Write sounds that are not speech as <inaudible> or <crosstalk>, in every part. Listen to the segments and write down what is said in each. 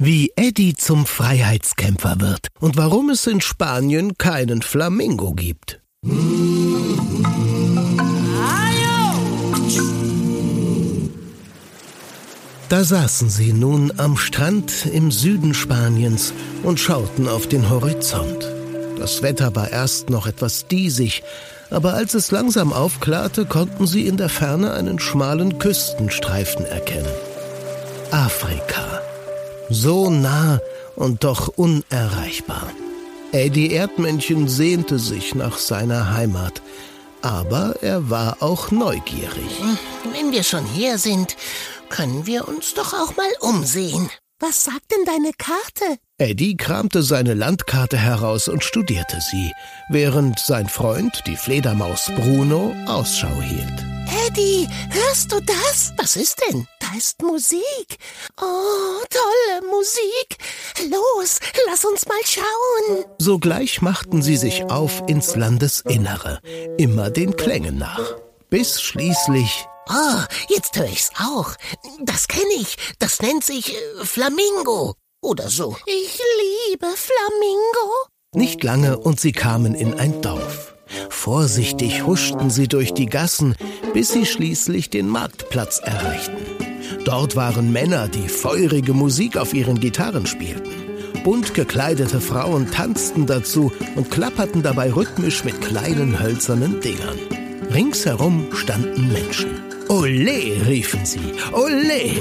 Wie Eddie zum Freiheitskämpfer wird und warum es in Spanien keinen Flamingo gibt. Da saßen sie nun am Strand im Süden Spaniens und schauten auf den Horizont. Das Wetter war erst noch etwas diesig, aber als es langsam aufklarte, konnten sie in der Ferne einen schmalen Küstenstreifen erkennen. Afrika. So nah und doch unerreichbar. Eddie Erdmännchen sehnte sich nach seiner Heimat, aber er war auch neugierig. Wenn wir schon hier sind, können wir uns doch auch mal umsehen. Was sagt denn deine Karte? Eddie kramte seine Landkarte heraus und studierte sie, während sein Freund, die Fledermaus Bruno, Ausschau hielt. Eddie, hörst du das? Was ist denn? Da ist Musik. Oh, tolle Musik. Los, lass uns mal schauen. Sogleich machten sie sich auf ins Landesinnere, immer den Klängen nach. Bis schließlich. Oh, jetzt höre ich's auch. Das kenne ich. Das nennt sich äh, Flamingo. Oder so. Ich liebe Flamingo. Nicht lange und sie kamen in ein Dorf. Vorsichtig huschten sie durch die Gassen, bis sie schließlich den Marktplatz erreichten. Dort waren Männer, die feurige Musik auf ihren Gitarren spielten. Bunt gekleidete Frauen tanzten dazu und klapperten dabei rhythmisch mit kleinen hölzernen Dingern. Ringsherum standen Menschen. Ole, riefen sie, ole,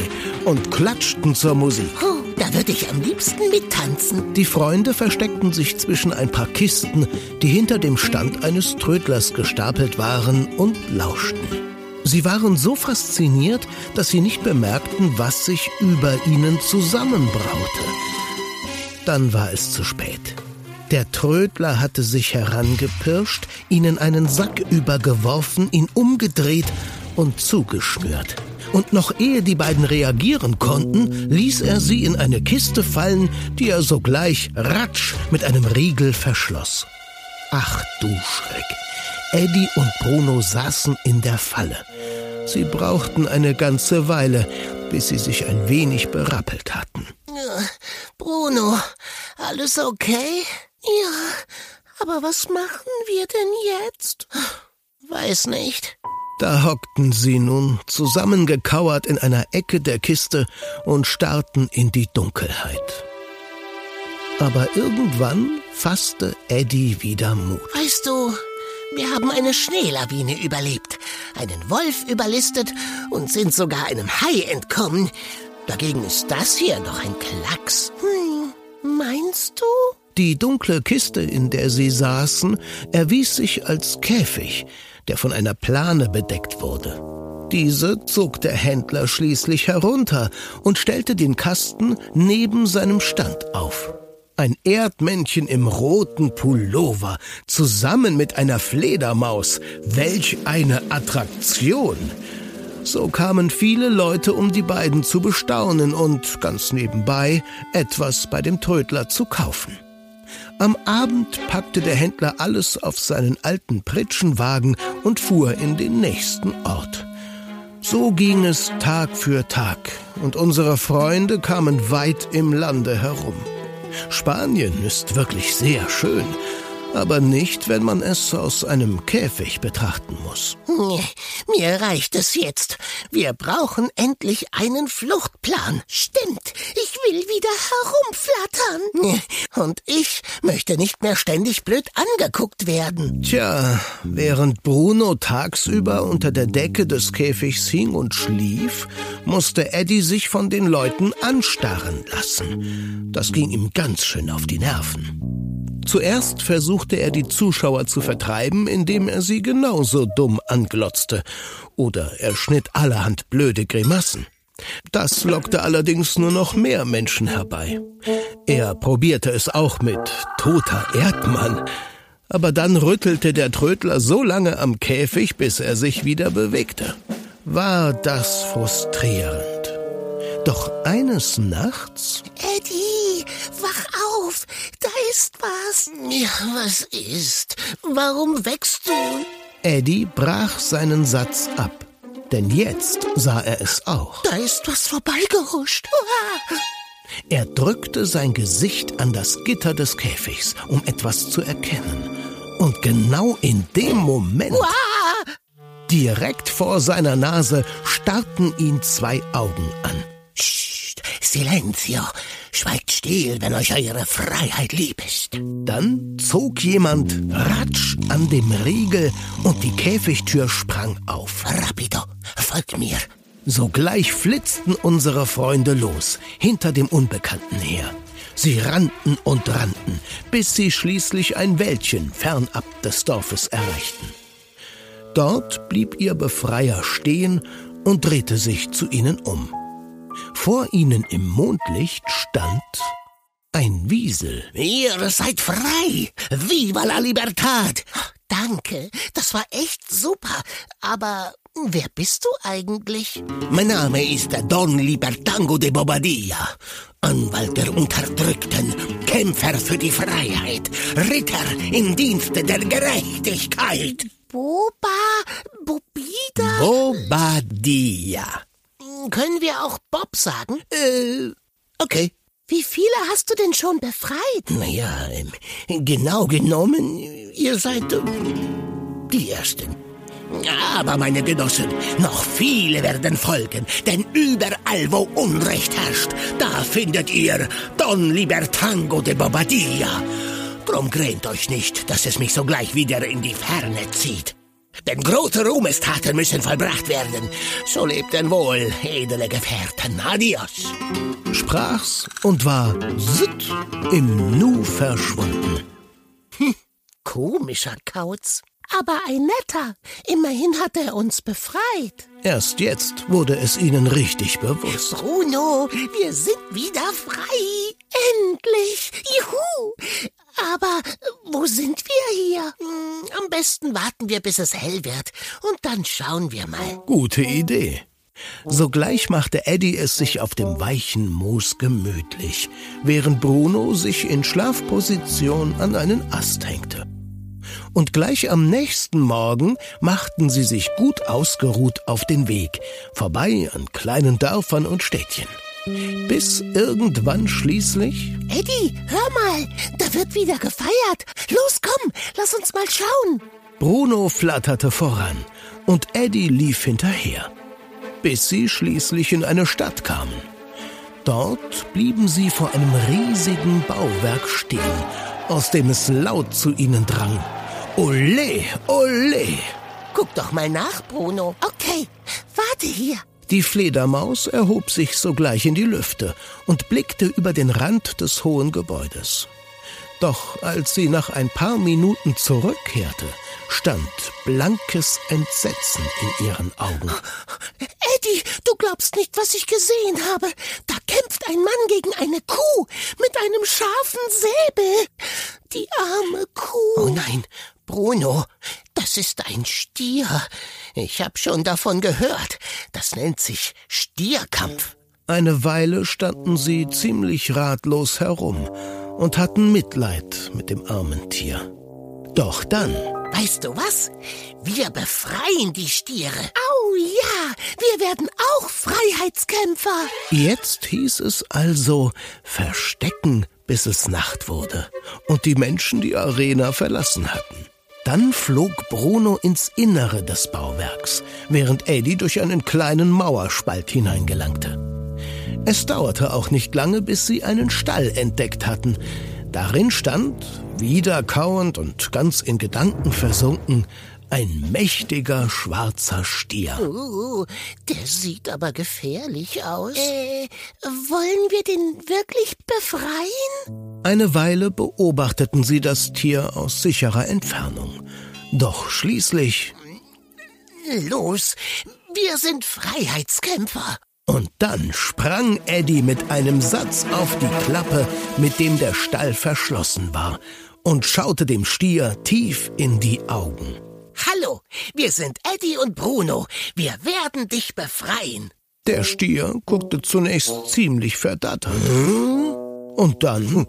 und klatschten zur Musik. Oh, da würde ich am liebsten mittanzen. Die Freunde versteckten sich zwischen ein paar Kisten, die hinter dem Stand eines Trödlers gestapelt waren, und lauschten. Sie waren so fasziniert, dass sie nicht bemerkten, was sich über ihnen zusammenbraute. Dann war es zu spät. Der Trödler hatte sich herangepirscht, ihnen einen Sack übergeworfen, ihn umgedreht und zugeschnürt. Und noch ehe die beiden reagieren konnten, ließ er sie in eine Kiste fallen, die er sogleich ratsch mit einem Riegel verschloss. Ach du Schreck! Eddie und Bruno saßen in der Falle. Sie brauchten eine ganze Weile, bis sie sich ein wenig berappelt hatten. Bruno, alles okay? Ja, aber was machen wir denn jetzt? Weiß nicht. Da hockten sie nun zusammengekauert in einer Ecke der Kiste und starrten in die Dunkelheit. Aber irgendwann fasste Eddie wieder Mut. Weißt du, wir haben eine Schneelawine überlebt, einen Wolf überlistet und sind sogar einem Hai entkommen. Dagegen ist das hier doch ein Klacks. Hm, meinst du? Die dunkle Kiste, in der sie saßen, erwies sich als Käfig, der von einer Plane bedeckt wurde. Diese zog der Händler schließlich herunter und stellte den Kasten neben seinem Stand auf. Ein Erdmännchen im roten Pullover zusammen mit einer Fledermaus. Welch eine Attraktion! So kamen viele Leute, um die beiden zu bestaunen und ganz nebenbei etwas bei dem Trödler zu kaufen. Am Abend packte der Händler alles auf seinen alten Pritschenwagen und fuhr in den nächsten Ort. So ging es Tag für Tag, und unsere Freunde kamen weit im Lande herum. Spanien ist wirklich sehr schön, aber nicht, wenn man es aus einem Käfig betrachten muss. Mir reicht es jetzt. Wir brauchen endlich einen Fluchtplan. Stimmt, ich will wieder herumflattern. Und ich möchte nicht mehr ständig blöd angeguckt werden. Tja, während Bruno tagsüber unter der Decke des Käfigs hing und schlief, musste Eddie sich von den Leuten anstarren lassen. Das ging ihm ganz schön auf die Nerven. Zuerst versuchte er die Zuschauer zu vertreiben, indem er sie genauso dumm anglotzte, oder er schnitt allerhand blöde Grimassen. Das lockte allerdings nur noch mehr Menschen herbei. Er probierte es auch mit toter Erdmann, aber dann rüttelte der Trödler so lange am Käfig, bis er sich wieder bewegte. War das frustrierend. Doch eines Nachts. Eddie, wach auf! Da ist was! Ja, was ist? Warum wächst du? Eddie brach seinen Satz ab. Denn jetzt sah er es auch. Da ist was vorbeigehuscht. Uah. Er drückte sein Gesicht an das Gitter des Käfigs, um etwas zu erkennen. Und genau in dem Moment, Uah! direkt vor seiner Nase, starrten ihn zwei Augen an. Psst, Silenzio. Schweigt still, wenn euch eure Freiheit lieb ist. Dann zog jemand ratsch an dem Riegel und die Käfigtür sprang auf. Rapido, folgt mir. Sogleich flitzten unsere Freunde los, hinter dem Unbekannten her. Sie rannten und rannten, bis sie schließlich ein Wäldchen fernab des Dorfes erreichten. Dort blieb ihr Befreier stehen und drehte sich zu ihnen um. Vor ihnen im Mondlicht stand ein Wiesel. Ihr seid frei. Viva la Libertad. Danke, das war echt super. Aber wer bist du eigentlich? Mein Name ist Don Libertango de Bobadilla. Anwalt der Unterdrückten, Kämpfer für die Freiheit, Ritter im Dienste der Gerechtigkeit. Boba, Bobida. Bobadilla. Können wir auch Bob sagen? Äh, okay. Wie viele hast du denn schon befreit? Naja, ähm, genau genommen, ihr seid äh, die Ersten. Aber, meine Genossen, noch viele werden folgen, denn überall, wo Unrecht herrscht, da findet ihr Don Libertango de Bobadilla. Drum grämt euch nicht, dass es mich sogleich wieder in die Ferne zieht. Denn große Ruhmestaten müssen vollbracht werden. So lebt denn wohl, edle Gefährten. Adios. Sprach's und war sitt im Nu verschwunden. Komischer Kauz. Aber ein netter. Immerhin hat er uns befreit. Erst jetzt wurde es ihnen richtig bewusst. Bruno, wir sind wieder frei. Endlich. Juhu. Aber wo sind wir hier? Hm, Am besten warten wir, bis es hell wird. Und dann schauen wir mal. Gute Idee. Sogleich machte Eddie es sich auf dem weichen Moos gemütlich, während Bruno sich in Schlafposition an einen Ast hängte. Und gleich am nächsten Morgen machten sie sich gut ausgeruht auf den Weg, vorbei an kleinen Dörfern und Städtchen. Bis irgendwann schließlich Eddie, hör mal. Da wird wieder gefeiert. Los, komm. Lass uns mal schauen. Bruno flatterte voran und Eddie lief hinterher, bis sie schließlich in eine Stadt kamen. Dort blieben sie vor einem riesigen Bauwerk stehen, aus dem es laut zu ihnen drang. Ole, ole! Guck doch mal nach, Bruno. Okay, warte hier. Die Fledermaus erhob sich sogleich in die Lüfte und blickte über den Rand des hohen Gebäudes. Doch als sie nach ein paar Minuten zurückkehrte, stand blankes Entsetzen in ihren Augen. Eddie, du glaubst nicht, was ich gesehen habe. Da kämpft ein Mann gegen eine Kuh mit einem scharfen Säbel. Die arme Kuh. Oh nein, Bruno, das ist ein Stier. Ich hab schon davon gehört. Das nennt sich Stierkampf. Eine Weile standen sie ziemlich ratlos herum und hatten Mitleid mit dem armen Tier. Doch dann, Weißt du was? Wir befreien die Stiere. Au ja, wir werden auch Freiheitskämpfer. jetzt hieß es also verstecken, bis es Nacht wurde und die Menschen die Arena verlassen hatten. Dann flog Bruno ins Innere des Bauwerks, während Eddie durch einen kleinen Mauerspalt hineingelangte. Es dauerte auch nicht lange, bis sie einen Stall entdeckt hatten. Darin stand, wieder kauend und ganz in Gedanken versunken, ein mächtiger schwarzer Stier. Uh, der sieht aber gefährlich aus. Äh, wollen wir den wirklich befreien? Eine Weile beobachteten sie das Tier aus sicherer Entfernung. Doch schließlich Los, wir sind Freiheitskämpfer. Und dann sprang Eddie mit einem Satz auf die Klappe, mit dem der Stall verschlossen war, und schaute dem Stier tief in die Augen. Hallo, wir sind Eddie und Bruno. Wir werden dich befreien. Der Stier guckte zunächst ziemlich verdattert. Und dann, <laughs>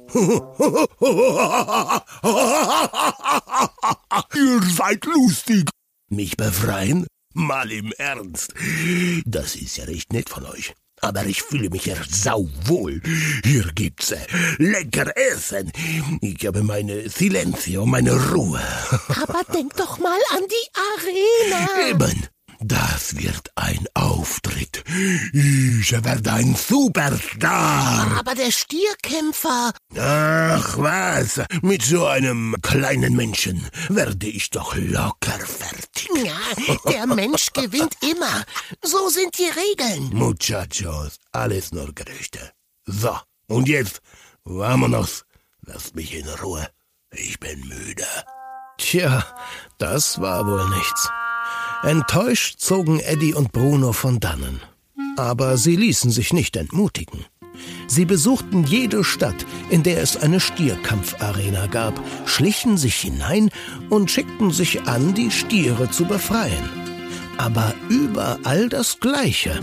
Ihr seid lustig. Mich befreien? Mal im Ernst. Das ist ja recht nett von euch. Aber ich fühle mich hier sauwohl. Hier gibt's äh, lecker Essen. Ich habe meine Silencio, meine Ruhe. Aber denk doch mal an die Arena. Eben. Das wird ein Auftritt. Ich werde ein Superstar. Aber der Stierkämpfer. Ach was, mit so einem kleinen Menschen werde ich doch locker fertig. Ja, der Mensch gewinnt immer. So sind die Regeln. Muchachos, alles nur Gerüchte. So, und jetzt, vamonos. Lasst mich in Ruhe. Ich bin müde. Tja, das war wohl nichts. Enttäuscht zogen Eddie und Bruno von dannen. Aber sie ließen sich nicht entmutigen. Sie besuchten jede Stadt, in der es eine Stierkampfarena gab, schlichen sich hinein und schickten sich an, die Stiere zu befreien. Aber überall das Gleiche.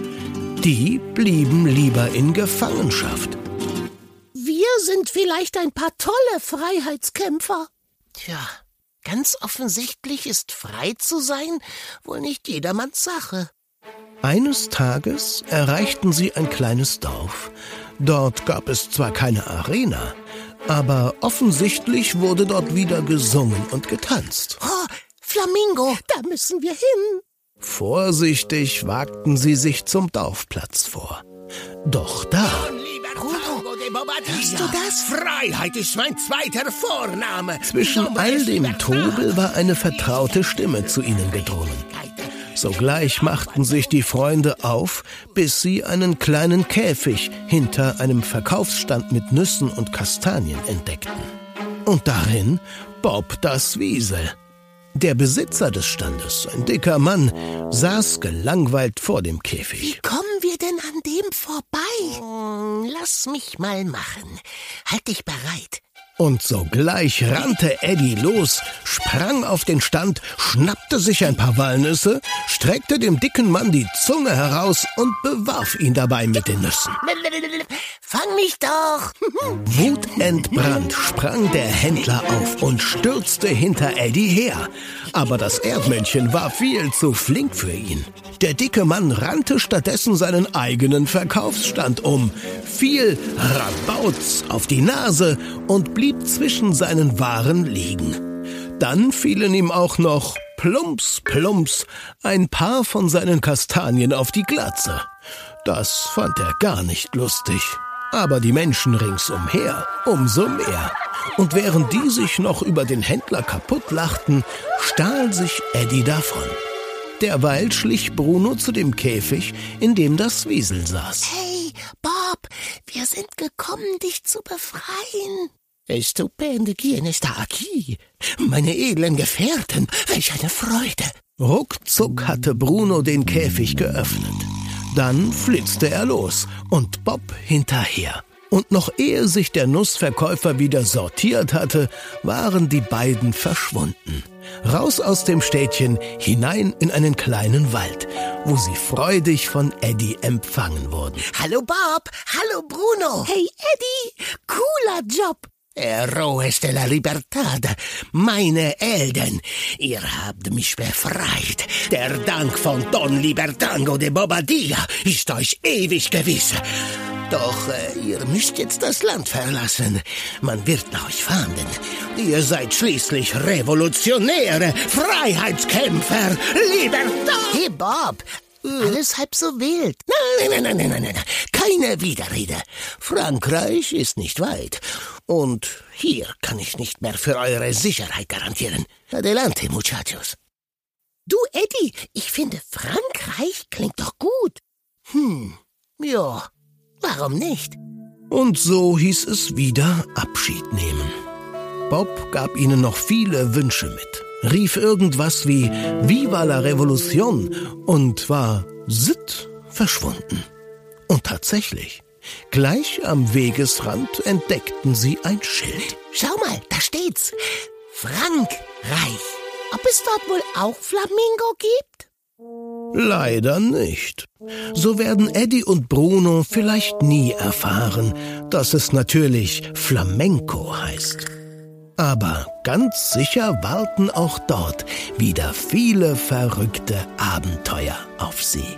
Die blieben lieber in Gefangenschaft. Wir sind vielleicht ein paar tolle Freiheitskämpfer. Tja, Ganz offensichtlich ist frei zu sein wohl nicht jedermanns Sache. Eines Tages erreichten sie ein kleines Dorf. Dort gab es zwar keine Arena, aber offensichtlich wurde dort wieder gesungen und getanzt. Oh, Flamingo, da müssen wir hin. Vorsichtig wagten sie sich zum Dorfplatz vor. Doch da Hörst du das? Freiheit ist mein zweiter Vorname. Zwischen all dem Trubel war eine vertraute Stimme zu ihnen gedrungen. Sogleich machten sich die Freunde auf, bis sie einen kleinen Käfig hinter einem Verkaufsstand mit Nüssen und Kastanien entdeckten. Und darin Bob das Wiesel. Der Besitzer des Standes, ein dicker Mann, saß gelangweilt vor dem Käfig. Wie kommen wir denn an dem vorbei? Hm, lass mich mal machen. Halt dich bereit. Und sogleich rannte Eddie los, sprang auf den Stand, schnappte sich ein paar Walnüsse, streckte dem dicken Mann die Zunge heraus und bewarf ihn dabei mit den Nüssen. Fang mich doch! <laughs> Wutentbrannt sprang der Händler auf und stürzte hinter Eddie her. Aber das Erdmännchen war viel zu flink für ihn. Der dicke Mann rannte stattdessen seinen eigenen Verkaufsstand um, fiel Rabauz auf die Nase und blieb zwischen seinen Waren liegen. Dann fielen ihm auch noch plumps, plumps ein paar von seinen Kastanien auf die Glatze. Das fand er gar nicht lustig aber die Menschen ringsumher umso mehr. Und während die sich noch über den Händler kaputt lachten, stahl sich Eddie davon. Derweil schlich Bruno zu dem Käfig, in dem das Wiesel saß. Hey, Bob, wir sind gekommen, dich zu befreien. Estupende quien está aquí. Meine edlen Gefährten, welch eine Freude. Ruckzuck hatte Bruno den Käfig geöffnet. Dann flitzte er los und Bob hinterher. Und noch ehe sich der Nussverkäufer wieder sortiert hatte, waren die beiden verschwunden. Raus aus dem Städtchen, hinein in einen kleinen Wald, wo sie freudig von Eddie empfangen wurden. Hallo Bob, hallo Bruno. Hey Eddie, cooler Job. Eroes de la Libertad, meine Elden, ihr habt mich befreit. Der Dank von Don Libertango de Bobadilla ist euch ewig gewiss. Doch äh, ihr müsst jetzt das Land verlassen. Man wird euch fahnden. Ihr seid schließlich Revolutionäre, Freiheitskämpfer, Libertad. Hey Bob, alles halb so wild. Nein, nein, nein, nein, nein, nein, keine Widerrede. Frankreich ist nicht weit. Und hier kann ich nicht mehr für eure Sicherheit garantieren. Adelante, muchachos. Du, Eddie, ich finde Frankreich klingt doch gut. Hm, ja, warum nicht? Und so hieß es wieder Abschied nehmen. Bob gab ihnen noch viele Wünsche mit rief irgendwas wie Viva la Revolution und war sitt verschwunden. Und tatsächlich, gleich am Wegesrand entdeckten sie ein Schild. Schau mal, da steht's. Frankreich. Ob es dort wohl auch Flamingo gibt? Leider nicht. So werden Eddie und Bruno vielleicht nie erfahren, dass es natürlich Flamenco heißt. Aber ganz sicher warten auch dort wieder viele verrückte Abenteuer auf sie.